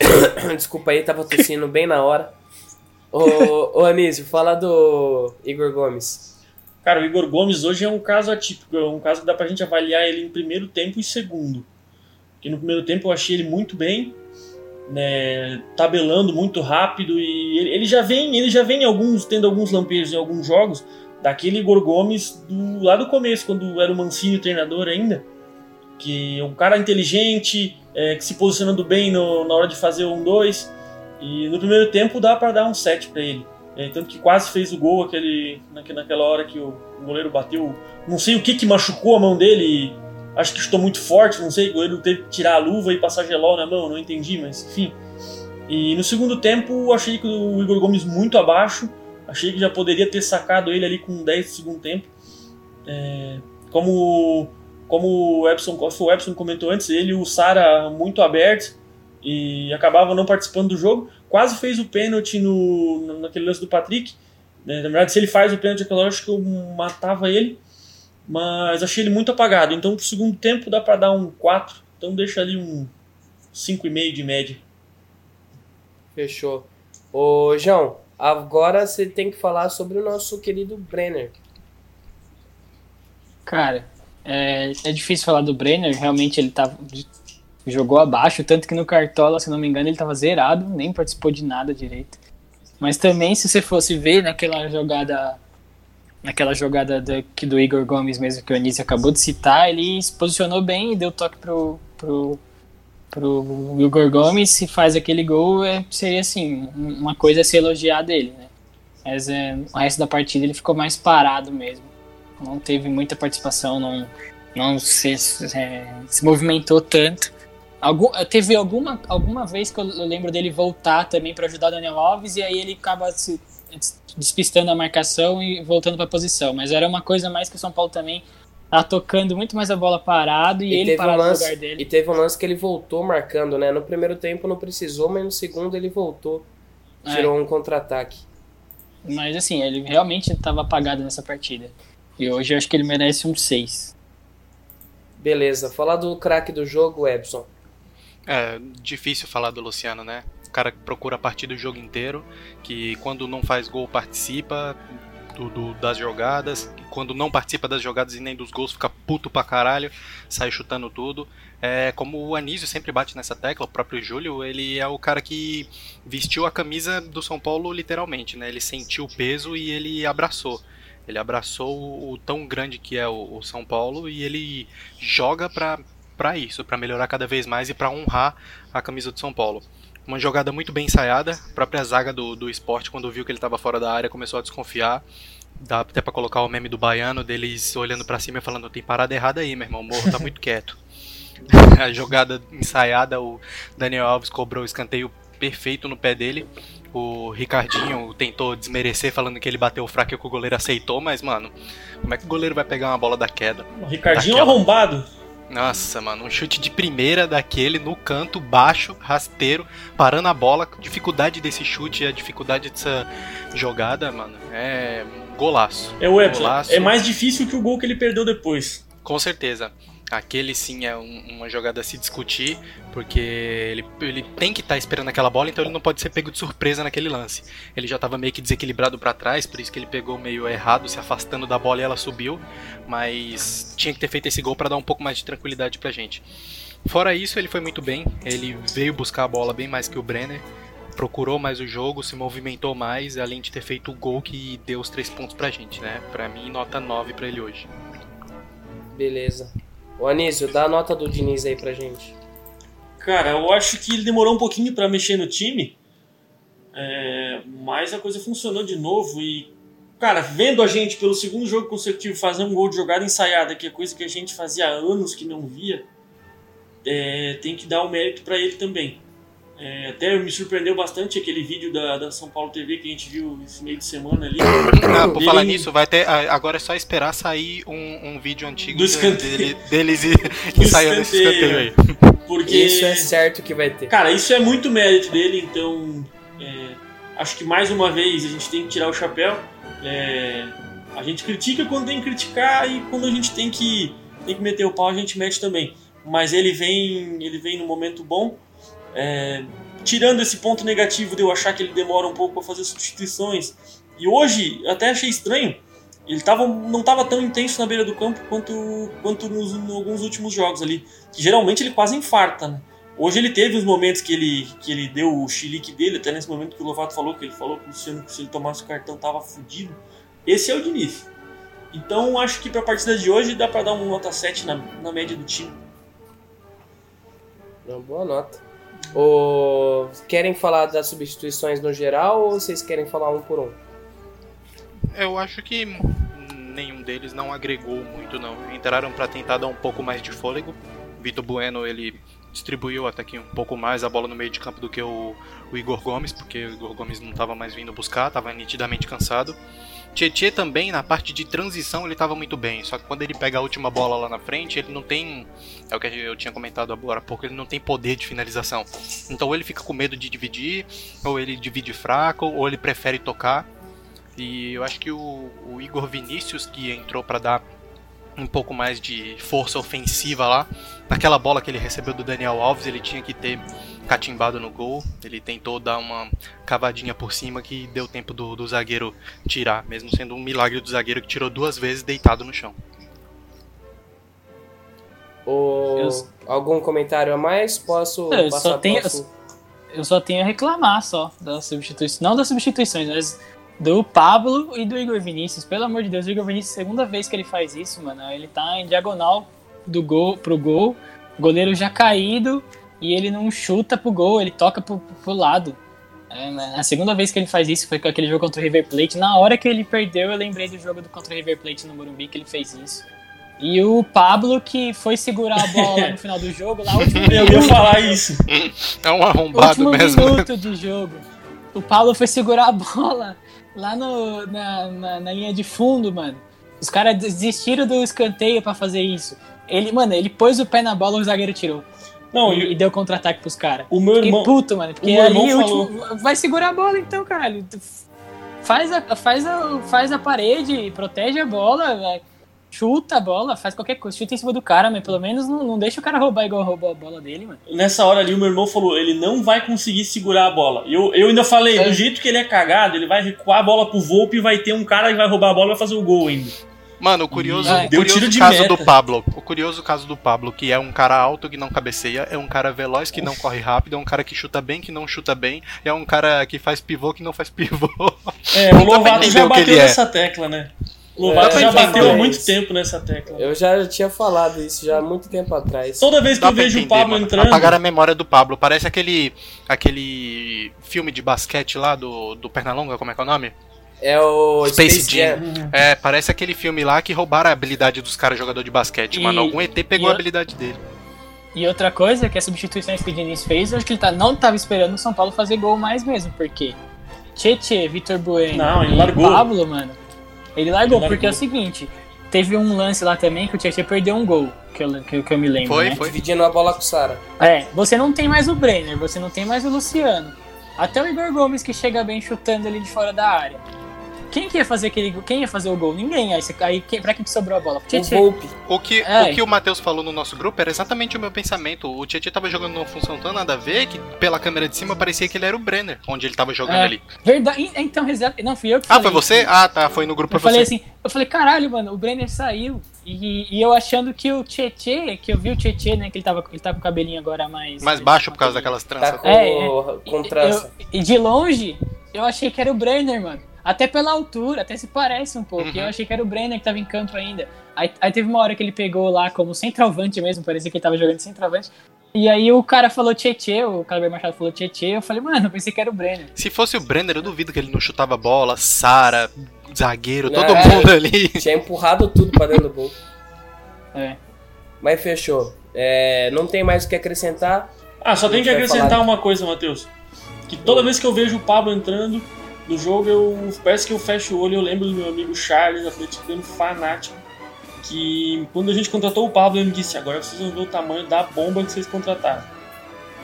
Desculpa aí, tava tossindo bem na hora. Ô, ô Anísio, fala do Igor Gomes. Cara, o Igor Gomes hoje é um caso atípico, é um caso que dá pra gente avaliar ele em primeiro tempo e segundo. Porque no primeiro tempo eu achei ele muito bem, né, tabelando muito rápido e ele, ele já vem, ele já vem em alguns tendo alguns lampejos em alguns jogos daquele Igor Gomes do lá do começo, quando era o Mancini treinador ainda, que é um cara inteligente, é, que se posicionando bem no- na hora de fazer um dois e no primeiro tempo dá pra dar um 7 pra ele. É, tanto que quase fez o gol aquele, naque- naquela hora que o, goleiro bateu. Não sei o que que machucou a mão dele. Acho que chutou muito forte, não sei. O goleiro teve que tirar a luva e passar gelol na mão, não entendi, mas enfim. E no segundo tempo, achei que o Igor Gomes muito abaixo. Achei que já poderia ter sacado ele ali com 10 do segundo tempo. É, como, como o Epson, o Epson comentou antes, ele e o Sara muito abertos e acabavam não participando do jogo. Quase fez o pênalti no, no- naquele lance do Patrick. né? Na verdade, se ele faz o pênalti aquela hora, acho que eu matava ele. Mas achei ele muito apagado. Então, pro segundo tempo, dá pra dar um 4. Então, deixa ali um 5,5 de média. Fechou. Ô João, agora você tem que falar sobre o nosso querido Brenner. Cara, é, é difícil falar do Brenner, realmente ele tava, jogou abaixo, tanto que no Cartola, se não me engano, ele tava zerado, nem participou de nada direito. Mas também, se você fosse ver naquela jogada, naquela jogada do, que do Igor Gomes mesmo, que o Anísio acabou de citar, ele se posicionou bem e deu toque pro, pro, pro Igor Gomes, se faz aquele gol, é, seria assim, uma coisa a se elogiar dele, né? Mas é, o resto da partida ele ficou mais parado mesmo não teve muita participação, não, não se, é, se movimentou tanto. Algum, teve alguma, alguma vez que eu, lembro dele voltar também para ajudar o Daniel Alves e aí ele acaba se despistando a marcação e voltando para a posição. Mas era uma coisa mais que o São Paulo também tá tocando muito mais a bola parado e, E ele teve, um parado no lance, lugar dele. e teve um lance que ele voltou marcando, né? No primeiro tempo não precisou, mas no segundo ele voltou. É. Tirou um contra-ataque. Mas assim, ele realmente estava apagado nessa partida. E hoje eu acho que ele merece um 6. Beleza, falar do craque do jogo, Epson. É difícil falar do Luciano, né? O cara que procura a partida o jogo inteiro, que quando não faz gol participa. do, do, das jogadas. Quando não participa das jogadas e nem dos gols, fica puto pra caralho, sai chutando tudo. É, como o Anísio sempre bate nessa tecla, o próprio Júlio, ele é o cara que vestiu a camisa do São Paulo literalmente, né? Ele sentiu o peso e ele abraçou. Ele abraçou o, o tão grande que é o, o, São Paulo e ele joga pra, pra isso, para melhorar cada vez mais e para honrar a camisa do São Paulo. Uma jogada muito bem ensaiada. A própria zaga do, do esporte, quando viu que ele estava fora da área, começou a desconfiar. Dá até pra colocar o meme do baiano, deles olhando para cima e falando: tem parada errada aí, meu irmão, o morro tá muito quieto. a jogada ensaiada, o Daniel Alves cobrou o escanteio perfeito no pé dele. O Ricardinho tentou desmerecer falando que ele bateu fraco e que o goleiro aceitou, mas, mano, como é que o goleiro vai pegar uma bola daquela? O Ricardinho é arrombado. Nossa, mano, um chute de primeira daquele no canto baixo, rasteiro, parando a bola. Dificuldade desse chute e a dificuldade dessa jogada, mano, é golaço. É o é mais difícil que o gol que ele perdeu depois. Com certeza. Aquele sim é um, uma jogada a se discutir, porque ele, ele tem que estar tá esperando aquela bola, então ele não pode ser pego de surpresa naquele lance. Ele já estava meio que desequilibrado para trás, por isso que ele pegou meio errado, se afastando da bola e ela subiu, mas tinha que ter feito esse gol para dar um pouco mais de tranquilidade pra gente. Fora isso, ele foi muito bem, ele veio buscar a bola bem mais que o Brenner, procurou mais o jogo, se movimentou mais, além de ter feito o gol que deu os três pontos pra gente, né? Pra mim, nota 9 para ele hoje. Beleza. O Anísio, dá a nota do Diniz aí pra gente. Cara, eu acho que ele demorou um pouquinho para mexer no time, é, mas a coisa funcionou de novo e, cara, vendo a gente pelo segundo jogo consecutivo fazer um gol de jogada ensaiada, que é coisa que a gente fazia há anos que não via, é, tem que dar o um mérito para ele também. É, até me surpreendeu bastante aquele vídeo da, da São Paulo TV que a gente viu esse meio de semana ali. Ah, por falar nisso, vai ter. Agora é só esperar sair um, um vídeo antigo do dele, deles ensaiando esse escanteio aí. Porque, isso é certo que vai ter. Cara, isso é muito mérito dele, então é, acho que mais uma vez a gente tem que tirar o chapéu. É, a gente critica quando tem que criticar e quando a gente tem que, tem que meter o pau, a gente mete também. Mas ele vem, ele vem no momento bom. É, tirando esse ponto negativo de eu achar que ele demora um pouco para fazer substituições, e hoje até achei estranho, ele tava, não estava tão intenso na beira do campo quanto, quanto nos, alguns últimos jogos ali. Que geralmente ele quase infarta, né? Hoje ele teve os momentos que ele, que ele deu o chilique dele, até nesse momento que o Lovato falou, que ele falou que o Luciano se ele tomasse o cartão tava fudido. Esse é o Diniz. Então acho que para a partida de hoje dá para dar uma nota 7 na, na média do time. Uma boa nota. Ou querem falar das substituições no geral ou vocês querem falar um por um? Eu acho que nenhum deles não agregou muito não. Entraram para tentar dar um pouco mais de fôlego. Vitor Bueno ele distribuiu até que um pouco mais a bola no meio de campo do que o, o Igor Gomes, porque o Igor Gomes não estava mais vindo buscar, estava nitidamente cansado. Tietê também, na parte de transição, ele estava muito bem. Só que quando ele pega a última bola lá na frente, ele não tem. É o que eu tinha comentado agora há pouco, ele não tem poder de finalização. Então ou ele fica com medo de dividir, ou ele divide fraco, ou ele prefere tocar. E eu acho que o, o Igor Vinícius, que entrou para dar um pouco mais de força ofensiva lá. Naquela bola que ele recebeu do Daniel Alves, ele tinha que ter catimbado no gol. Ele tentou dar uma cavadinha por cima que deu tempo do, do zagueiro tirar, mesmo sendo um milagre do zagueiro que tirou duas vezes deitado no chão. O... Eu... Algum comentário a mais? Posso eu passar só tenho, Eu só tenho a reclamar só das substituições. Não das substituições, mas do Pablo e do Igor Vinícius. Pelo amor de Deus, o Igor Vinícius, segunda vez que ele faz isso, mano. Ele tá em diagonal do gol pro gol, goleiro já caído e ele não chuta pro gol, ele toca pro, pro lado. É, a segunda vez que ele faz isso foi com aquele jogo contra o River Plate. Na hora que ele perdeu, eu lembrei do jogo do contra o River Plate no Morumbi que ele fez isso. E o Pablo que foi segurar a bola no final do jogo, lá último Eu ia falar isso. É um arrombado último mesmo. minuto de jogo. O Pablo foi segurar a bola lá no, na, na, na linha de fundo, mano. Os caras desistiram do escanteio para fazer isso. Ele, mano, ele pôs o pé na bola e o zagueiro tirou. Não, e, e deu contra-ataque pros caras. O meu Fiquei irmão. puto, mano. Porque ali falou... último, vai segurar a bola então, caralho. Faz a, faz a, faz a parede, protege a bola, véio. Chuta a bola, faz qualquer coisa, chuta em cima do cara, mas pelo menos não, não deixa o cara roubar igual roubou a bola dele, mano. Nessa hora ali, o meu irmão falou: ele não vai conseguir segurar a bola. E eu, eu ainda falei: É. do jeito que ele é cagado, ele vai recuar a bola pro Volpe e vai ter um cara que vai roubar a bola e vai fazer o gol ainda. Mano, o curioso, Ai. o Deu curioso tiro de caso meta. do Pablo, o curioso caso do Pablo, que é um cara alto que não cabeceia, é um cara veloz que não corre rápido, é um cara que chuta bem que não chuta bem, é um cara que faz pivô que não faz pivô. É, o Lovato já bateu é. nessa tecla, né? O É, Lovato pra já bateu há muito tempo nessa tecla. Eu já tinha falado isso já há muito tempo atrás. Toda vez que Dá eu vejo o entender, Pablo mano. entrando. Apagar a memória do Pablo. Parece aquele aquele filme de basquete lá do, do Pernalonga, como é que é o nome? É o Space Space, Jam. Jam. É, parece aquele filme lá que roubaram a habilidade dos caras jogador de basquete, E- mano. Algum ET pegou a habilidade dele. E outra coisa que a substituição que o Diniz fez, eu acho que ele tá, não tava esperando o São Paulo fazer gol mais mesmo, porque Tietê, Vitor Bueno Não, ele e largou. Pablo, mano, ele largou, Ele porque é o seguinte, teve um lance lá também que o Tietê perdeu um gol, que eu, que, eu- que eu me lembro, Foi, né? foi. Dividindo a bola com o Sara. É, você não tem mais o Brenner, você não tem mais o Luciano. Até o Igor Gomes que chega bem chutando ali de fora da área. Quem que ia fazer aquele Quem ia fazer o gol? Ninguém. Aí, você, aí quem, pra quem que sobrou a bola? Pro O. Volpe. O que, É. o que o Matheus falou no nosso grupo era exatamente o meu pensamento. O Tietchan tava jogando numa função tão nada a ver que pela câmera de cima parecia que ele era o Brenner, onde ele tava jogando É. ali. Verdade. Então, reserva. Não, fui eu que Ah, falei foi você? Ah, tá. Foi no grupo Eu pra falei você. assim, eu falei, caralho, mano, o Brenner saiu. E, e eu achando que o Tietê, que eu vi o Tietê, né, que ele tava, ele tá com o cabelinho agora mais. Mais baixo por causa daquelas Tá tranças. com, É, com trança. Eu- e de longe, eu achei que era o Brenner, mano. Até pela altura, até se parece um pouco. Uhum. E eu achei que era o Brenner que tava em campo ainda. Aí, aí teve uma hora que ele pegou lá como centroavante mesmo, parecia que ele tava jogando centroavante. E aí o cara falou Tietê, o Kleber Machado falou Tietê, eu falei, mano, eu pensei que era o Brenner. Se fosse o Brenner, eu duvido que ele não chutava bola, Sara, zagueiro, todo É. mundo ali. Tinha empurrado tudo pra dentro do gol. É. Mas fechou. É, não tem mais o que acrescentar. Ah, só tem que acrescentar falar. uma coisa, Matheus. Que toda vez que eu vejo o Pablo entrando no jogo, eu parece que eu fecho o olho e eu lembro do meu amigo Charles, atleticano fanático, que quando a gente contratou o Pablo, ele me disse, agora vocês vão ver o tamanho da bomba que vocês contrataram.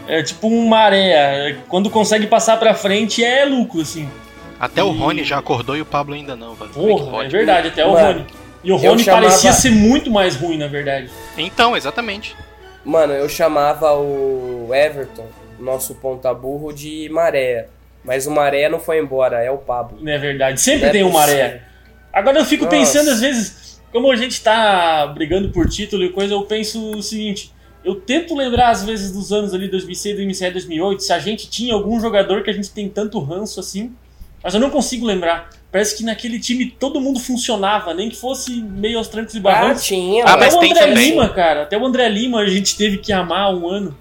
É tipo um maré, quando consegue passar pra frente é lucro, assim. Até o E- Rony já acordou e o Pablo ainda não, velho. É Porra, é pode? verdade, até o Mano, Rony. E o Rony chamava- parecia ser muito mais ruim, na verdade. Então, exatamente. Mano, eu chamava o Everton, nosso ponta burro, de Maré. Mas o Maré não foi embora, é o Pablo. Não é verdade. Sempre é tem um possível. maré. Agora eu fico Nossa. pensando, às vezes, como a gente tá brigando por título e coisa, eu penso o seguinte. Eu tento lembrar, às vezes, dos anos ali 2006, 2007, 2008, se a gente tinha algum jogador que a gente tem tanto ranço assim, mas eu não consigo lembrar. Parece que naquele time todo mundo funcionava, nem que fosse meio aos trancos e Ah, barrancos. tinha, Ah. Até o André. Lima, cara. Até o André Lima a gente teve que amar um ano.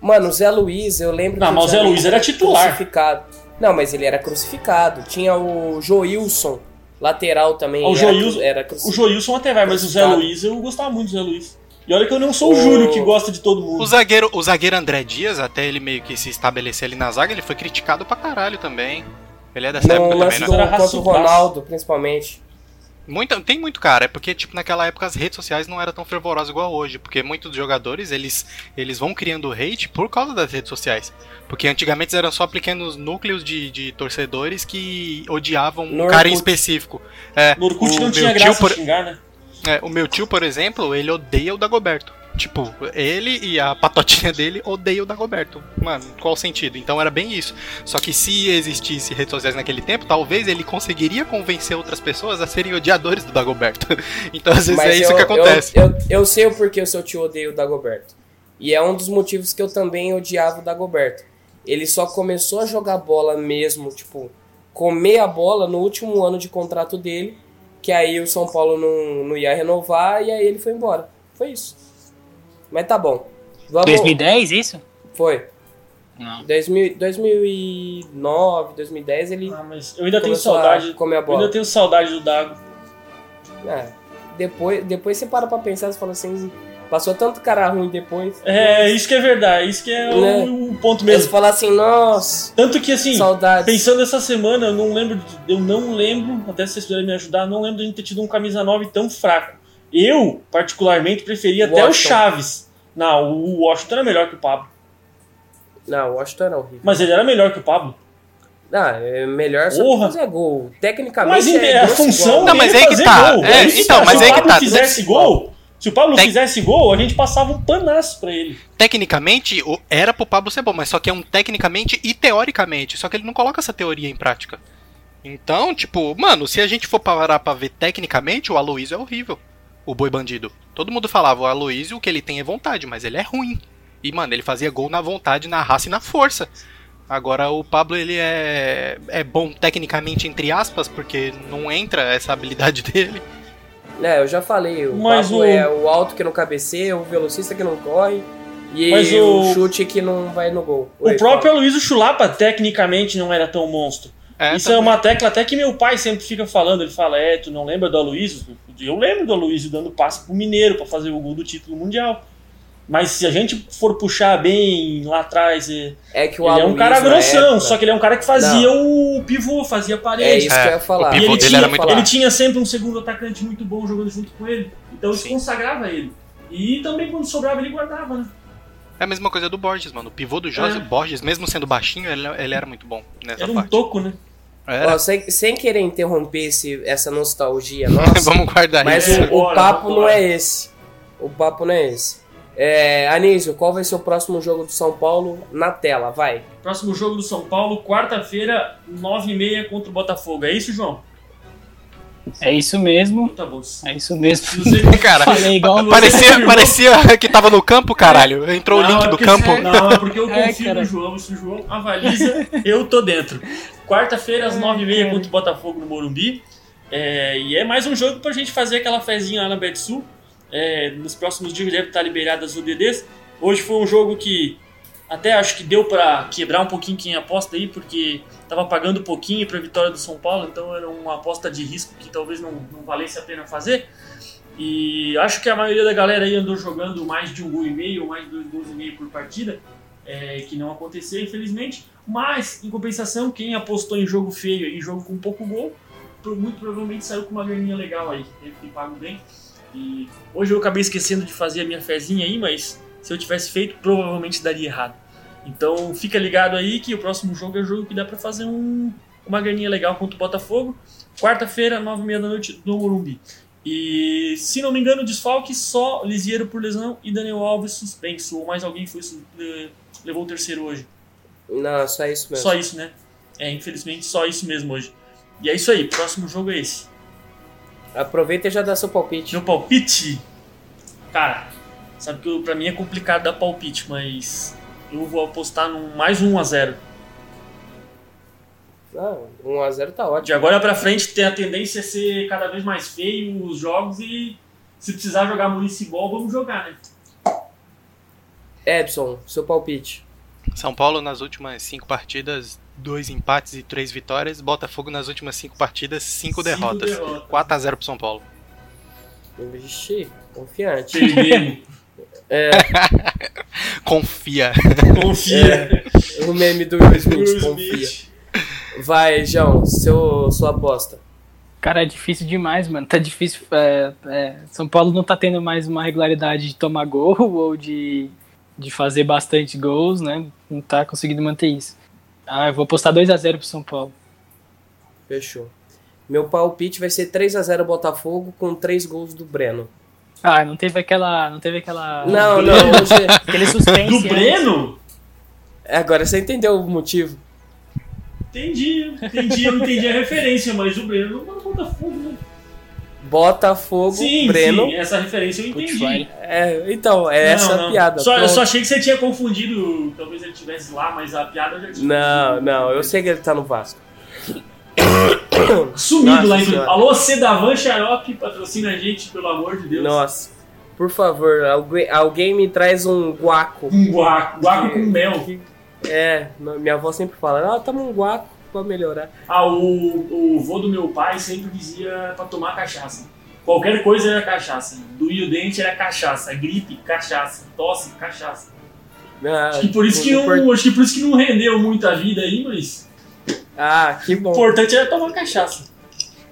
Mano, o Zé Luiz, eu lembro Não, que mas o Zé Luiz era titular. Crucificado. Não, mas ele era crucificado. Tinha o Joilson, lateral também. O Joilson- era O. Joilson até vai, mas o Zé. Luiz, eu gostava muito do Zé Luiz. E olha que eu não sou o, O- Júlio que gosta de todo mundo. O zagueiro, o zagueiro André Dias, até ele meio que se estabelecer ali na zaga, ele foi criticado pra caralho também. Ele é dessa No época lance também, do né? Era contra o. Ronaldo, principalmente. Muita, tem muito cara, é porque tipo naquela época as redes sociais não eram tão fervorosas igual hoje, porque muitos jogadores eles, eles vão criando hate por causa das redes sociais. Porque antigamente eram só pequenos núcleos de, de torcedores que odiavam um cara em específico. É, No Orkut não meu tinha tio, graça por- xingar, né? é, o meu tio, por exemplo, ele odeia o Dagoberto. Tipo, ele e a patotinha dele odeiam o Dagoberto. Mano, qual o sentido? Então era bem isso. Só que se existisse redes sociais naquele tempo, talvez ele conseguiria convencer outras pessoas a serem odiadores do Dagoberto. Então às vezes é isso eu, que acontece. Eu, eu, eu sei o porquê o seu tio odeia o Dagoberto. E é um dos motivos que eu também odiava o Dagoberto. Ele só começou a jogar bola mesmo, tipo, comer a bola no último ano de contrato dele. Que aí o São Paulo não, não ia renovar e aí ele foi embora. Foi isso. Mas tá bom. Vamos, 2010, isso? Foi. Não. 2000, 2009, 2010 ele Ah, mas eu ainda tenho saudade. a comer a Eu bola. ainda tenho saudade do Dago. É, depois, depois você para pra pensar e fala assim, passou tanto cara ruim depois. É, isso que é verdade, isso que é o, Né? o ponto Eles mesmo. falam assim, nossa, Tanto que assim, saudades. pensando essa semana, eu não lembro, eu não lembro, até se vocês puderem me ajudar, não lembro de a gente ter tido um camisa 9 tão fraco. Eu, particularmente, preferia até o. Chaves. Não, o Washington era melhor que o Pablo. Não, o Washington era horrível. Mas ele era melhor que o Pablo. Ah, é melhor só Porra. fazer gol. Tecnicamente Mas é a função igual. Não, mas aí que tá. gol. É, então, mas se aí o que Pablo tá. fizesse gol, se o Pablo Tec- fizesse gol, a gente passava um panaço pra ele. Tecnicamente, o- era pro Pablo ser bom, mas só que é um tecnicamente e teoricamente. Só que ele não coloca essa teoria em prática. Então, tipo, mano, se a gente for parar pra ver tecnicamente, o Aloysio é horrível. O boi bandido. Todo mundo falava, o Aloysio, o que ele tem é vontade, mas ele é ruim. E, mano, ele fazia gol na vontade, na raça e na força. Agora, o Pablo, ele é, é bom tecnicamente, entre aspas, porque não entra essa habilidade dele. É, eu já falei, o Mas Pablo o- é o alto que não cabeceia, o velocista que não corre e Mas o... o- chute que não vai no gol. O Oi, próprio fala. Aloysio Chulapa, tecnicamente, não era tão monstro. É, Isso tá- é uma tecla até que meu pai sempre fica falando. Ele fala: É, tu não lembra do Aloysio? Eu lembro do Aloysio dando passe pro Mineiro pra fazer o gol do título mundial. Mas se a gente for puxar bem lá atrás, é- É que o ele é um Aloysio, cara grossão, época- só que ele é um cara que fazia o pivô, fazia É parede. isso que eu ia falar. o pivô ele dele tinha, era muito falar. ele tinha sempre um segundo atacante muito bom jogando junto com ele. Então isso Sim. consagrava ele. E também quando sobrava ele guardava, né? É a mesma coisa do Borges, mano. O pivô do José É. Borges, mesmo sendo baixinho, ele, ele era muito bom nessa Era um parte. toco, né? Era. Ó, sem, sem querer interromper esse, essa nostalgia nossa, Vamos guardar mas isso. o, o Bora, papo bora. não é esse. O papo não é esse. É, Anísio, qual vai ser o próximo jogo do São Paulo na tela? Vai. Próximo jogo do São Paulo, quarta-feira, 9h30 contra o Botafogo. É isso, João? É isso mesmo. Tá bom. É isso mesmo. Você- Cara, Falei igual você. parecia, parecia que tava no campo, caralho. Entrou o Não, link é do campo. Não, é porque eu É, confio cara. no João. Se o João avaliza, eu tô dentro. Quarta-feira, às É, 9h30 cara. contra o Botafogo no Morumbi. É, e é mais um jogo pra gente fazer aquela fezinha lá na Betsul. É, nos próximos dias deve estar liberadas as UDDs. Hoje foi um jogo que até acho que deu pra quebrar um pouquinho quem aposta aí, porque tava pagando pouquinho pra vitória do São Paulo, então era uma aposta de risco que talvez não, não valesse a pena fazer. E acho que a maioria da galera aí andou jogando mais de um gol e meio, mais de dois gols e meio por partida, é, que não aconteceu, infelizmente. Mas, em compensação, quem apostou em jogo feio e jogo com pouco gol, muito provavelmente saiu com uma graninha legal aí, teve que pago bem. E hoje eu acabei esquecendo de fazer a minha fezinha aí, mas se eu tivesse feito, provavelmente daria errado. Então fica ligado aí que o próximo jogo é o jogo que dá pra fazer um- uma graninha legal contra o Botafogo. Quarta-feira, nove e meia da noite, no Morumbi. E se não me engano, desfalque só Lisieiro por lesão e Daniel Alves suspenso. Ou mais alguém foi eh, levou o terceiro hoje. Não, só isso mesmo. Só isso, né? É, infelizmente, só isso mesmo hoje. E é isso aí, próximo jogo é esse. Aproveita e já dá seu palpite. Meu palpite? Cara, sabe que pra mim é complicado dar palpite, mas eu vou apostar num mais um a 0 Ah, 1x0 tá ótimo. De agora pra frente tem a tendência a ser cada vez mais feio os jogos e se precisar jogar municipal, vamos jogar, né? Edson, seu palpite. São Paulo nas últimas cinco partidas, dois empates e três vitórias. Botafogo nas últimas cinco partidas, cinco, Cinco derrotas. derrotas. 4x0 pro São Paulo. Vixe, confiante. Confia. Confia. O meme do Will Smith, Will confia. Smith. Vai, João, seu, sua aposta. Cara, é difícil demais, mano. Tá difícil. é, é, São Paulo não tá tendo mais uma regularidade de tomar gol ou de, de fazer bastante gols, né? Não tá conseguindo manter isso. Ah, eu vou apostar 2x0 pro São Paulo. Fechou. Meu palpite vai ser 3x0 Botafogo com 3 gols do Breno. Ah, não teve aquela. Não teve aquela. Não, não. Aquele suspense. Do. Breno? Agora você entendeu o motivo. Entendi, entendi, eu entendi a referência, mas o Breno não é Botafogo, né? Botafogo, Sim, Breno. sim, essa referência eu entendi. É, então, é Não, essa não. piada. Só, eu só achei que você tinha confundido, talvez ele estivesse lá, mas a piada eu já tinha Não, não, eu sei que ele tá no Vasco. Sumido Nossa lá em Senhora. Alô, Sedavan Xarope, patrocina a gente, pelo amor de Deus. Nossa. Por favor, alguém, alguém me traz um guaco. Um guaco, guaco com mel. É, minha avó sempre fala, ah, toma um guaco pra melhorar. Ah, o, o vô do meu pai sempre dizia pra tomar cachaça. Qualquer coisa era cachaça. Doía o dente era cachaça. Gripe, cachaça. Tosse, cachaça. Ah, Acho que por isso que não, acho que por isso que não rendeu muito a vida aí, mas Ah, que o bom. importante era tomar cachaça.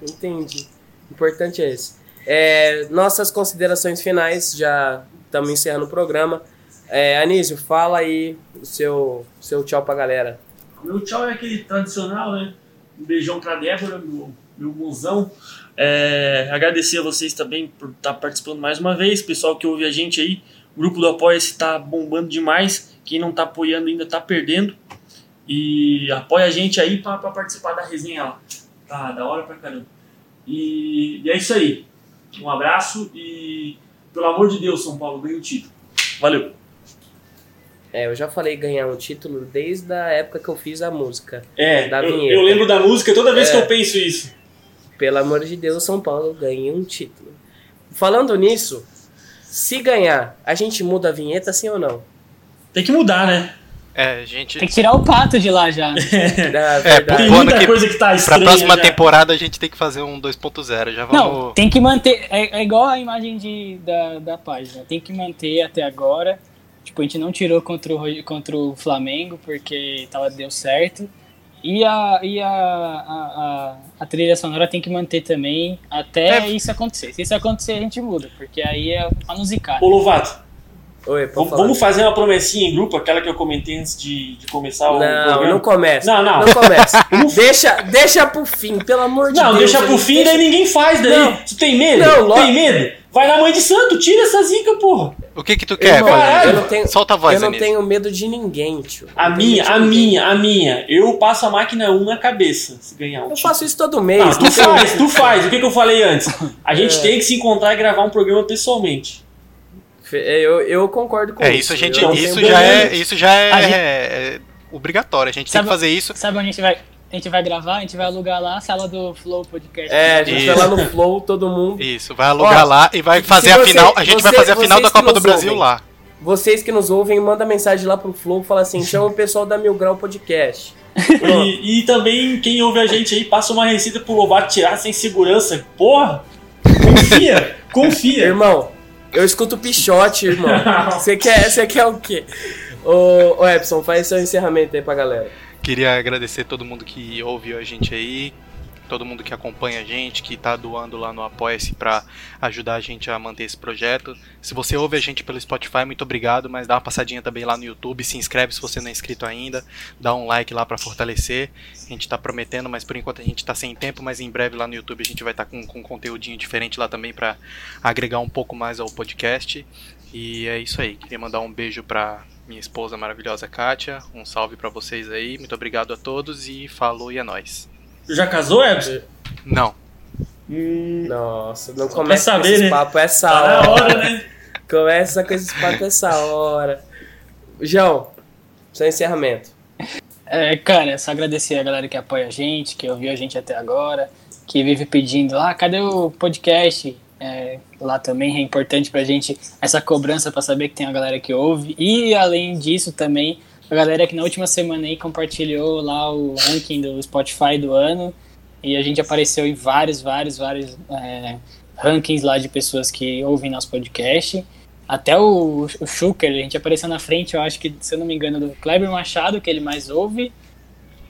Entendi. O importante é esse. É, nossas considerações finais, já estamos encerrando o programa. É, Anísio, fala aí o seu, seu tchau pra galera. Meu tchau é aquele tradicional, né? Um beijão pra Débora, meu, meu mozão. É, agradecer a vocês também por estar participando mais uma vez, pessoal que ouve a gente aí. O grupo do Apoia-se está bombando demais. Quem não está apoiando ainda está perdendo. E apoia a gente aí para participar da resenha lá. Tá da hora pra caramba. E, e é isso aí. Um abraço e, pelo amor de Deus, São Paulo, ganhe o título. Valeu! É, eu já falei ganhar um título desde a época que eu fiz a música. É, Da eu, vinheta. eu lembro da música toda vez É. que eu penso isso. Pelo amor de Deus, São Paulo ganhe um título. Falando nisso, se ganhar, a gente muda a vinheta sim ou não? Tem que mudar, né? É, a gente. Tem que tirar o pato de lá já. É, verdade. Tem muita que- coisa que tá Pra estranha. próxima já. temporada a gente tem que fazer um 2.0. Já Não, vamos. tem que manter. É, é igual a imagem de, da, da página. Tem que manter até agora. Tipo, a gente não tirou contra o, contra o Flamengo porque tava, deu certo. E a, e a, a, a, a trilha sonora tem que manter também até É. isso acontecer. Se isso acontecer, a gente muda, porque aí é manusicar. Ô, Lovato, Oi, vamos, falar. fazer uma promessinha em grupo, aquela que eu comentei antes de, de começar o Não, programa? não começa. Não, não. Não começa. deixa, deixa pro fim, pelo amor de Não, Deus. deixa pro gente, fim, deixa- daí ninguém faz daí. Não. Tu tem medo? Não, lo- Tem medo? Vai na mãe de santo, tira essa zica, porra. O que que tu quer, Irmão, Valentim? eu não tenho, Solta a voz, eu não Anísio. tenho medo de ninguém, tio. A Não minha, a minha, a minha. Eu passo a máquina 1 na cabeça se ganhar um Eu faço isso todo mês. Não, tu não faz, tu faz. O que, que eu falei antes? A gente É. tem que se encontrar e gravar um programa pessoalmente. Eu, eu concordo com É, isso. isso a gente. Eu não Isso já é. Isso já é, A gente- é obrigatório. A gente Sabe- tem que fazer isso. Sabe onde a gente vai? A gente vai gravar, a gente vai alugar lá a sala do Flow Podcast. É, a gente vai Isso. lá no Flow, todo mundo. Isso, vai alugar Ó, lá e vai fazer a você- final. A gente vai você- fazer a final da Copa do Brasil ouvem. lá. Vocês que nos ouvem, manda mensagem lá pro Flow, fala assim, chama o pessoal da Mil Grau Podcast. E, e também, quem ouve a gente aí, passa uma receita pro Lobato tirar sem segurança. Porra! Confia! confia! Irmão, eu escuto Pichote, irmão. Você quer, você quer o quê? Ô, ô Epson, faz seu encerramento aí pra galera. Queria agradecer todo mundo que ouviu a gente aí, todo mundo que acompanha a gente, que tá doando lá no Apoia-se pra ajudar a gente a manter esse projeto. Se você ouve a gente pelo Spotify, muito obrigado, mas dá uma passadinha também lá no YouTube, se inscreve se você não é inscrito ainda, dá um like lá pra fortalecer. A gente tá prometendo, mas por enquanto a gente tá sem tempo, mas em breve lá no YouTube a gente vai estar com, com um conteúdinho diferente lá também pra agregar um pouco mais ao podcast. E é isso aí. Queria mandar um beijo pra minha esposa maravilhosa Kátia. Um salve pra vocês aí. Muito obrigado a todos e falou e é nóis. Já casou, Ebson? Não. Hum, Nossa, não começa saber, com esses né? papos essa tá hora. hora, né? Começa com esses papos essa hora. João, seu encerramento. É, cara, é só agradecer a galera que apoia a gente, que ouviu a gente até agora, que vive pedindo, ah, cadê o podcast? É, lá também é importante pra gente essa cobrança pra saber que tem a galera que ouve. E além disso também, a galera que na última semana aí compartilhou lá o ranking do Spotify do ano. E a gente apareceu em vários, vários, vários é, rankings lá de pessoas que ouvem nosso podcast. Até o, o Schuker, a gente apareceu na frente, eu acho que, se eu não me engano, do Kleber Machado, que ele mais ouve.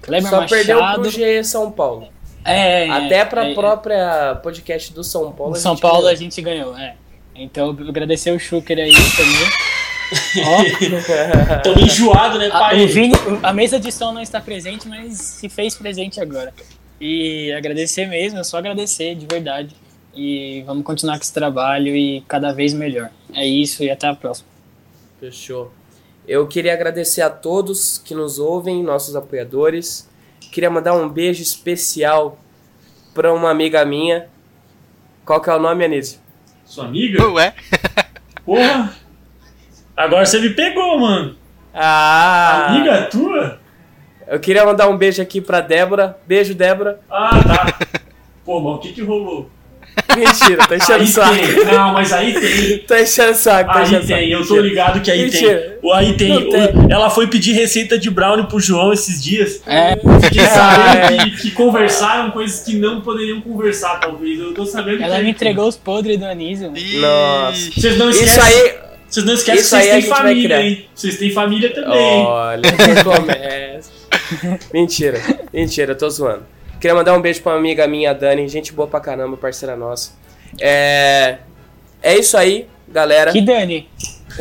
Kleber Só Machado. perdeu pro GE São Paulo. É, Até pra é, própria podcast do São Paulo. do a São Paulo ganhou. a gente ganhou, é. Então, agradecer o Schuker aí também. Ó, Tô enjoado, né, a, pai? o Vini, a mesa de som não está presente, mas se fez presente agora. E agradecer mesmo, é só agradecer, de verdade. E vamos continuar com esse trabalho e cada vez melhor. É isso e até a próxima. Fechou. Eu queria agradecer a todos que nos ouvem, nossos apoiadores. Queria mandar um beijo especial pra uma amiga minha. Qual que é o nome, Anísio? Sua amiga? Ué? Porra! Agora você me pegou, mano. Ah! Amiga tua? Eu queria mandar um beijo aqui pra Débora. Beijo, Débora. Ah, tá. Pô, mas o que que rolou? Mentira, tá enchendo Aí saco. tem. Não, mas aí tem. Tá enchendo saco, tá Aí enchendo o saco. tem, eu tô Mentira. ligado que aí Mentira. tem. O- Aí tem. Tem. Ela foi pedir receita de brownie pro João esses dias. É, Fiquei Ah, sabendo que, que conversaram coisas que não poderiam conversar, talvez. Eu tô sabendo ela que. me entregou os podres do Anísio. Nossa. Vocês não Isso esquecem. aí. Vocês não esquecem isso que vocês têm família, hein? Vocês têm família também. Olha, que começa. Mentira, mentira, tô zoando. Queria mandar um beijo pra uma amiga minha, a Dani, gente boa pra caramba, parceira nossa. É. É isso aí, galera. Que Dani?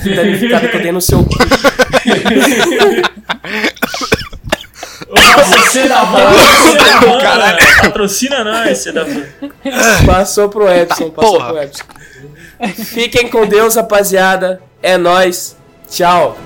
Danificada que eu dei no seu cu. Sedavan, Sedavan, Caralho. patrocina nós, Sedavan. Passou pro Epson, passou porra. pro Epson. Fiquem com Deus, rapaziada. É nóis. Tchau.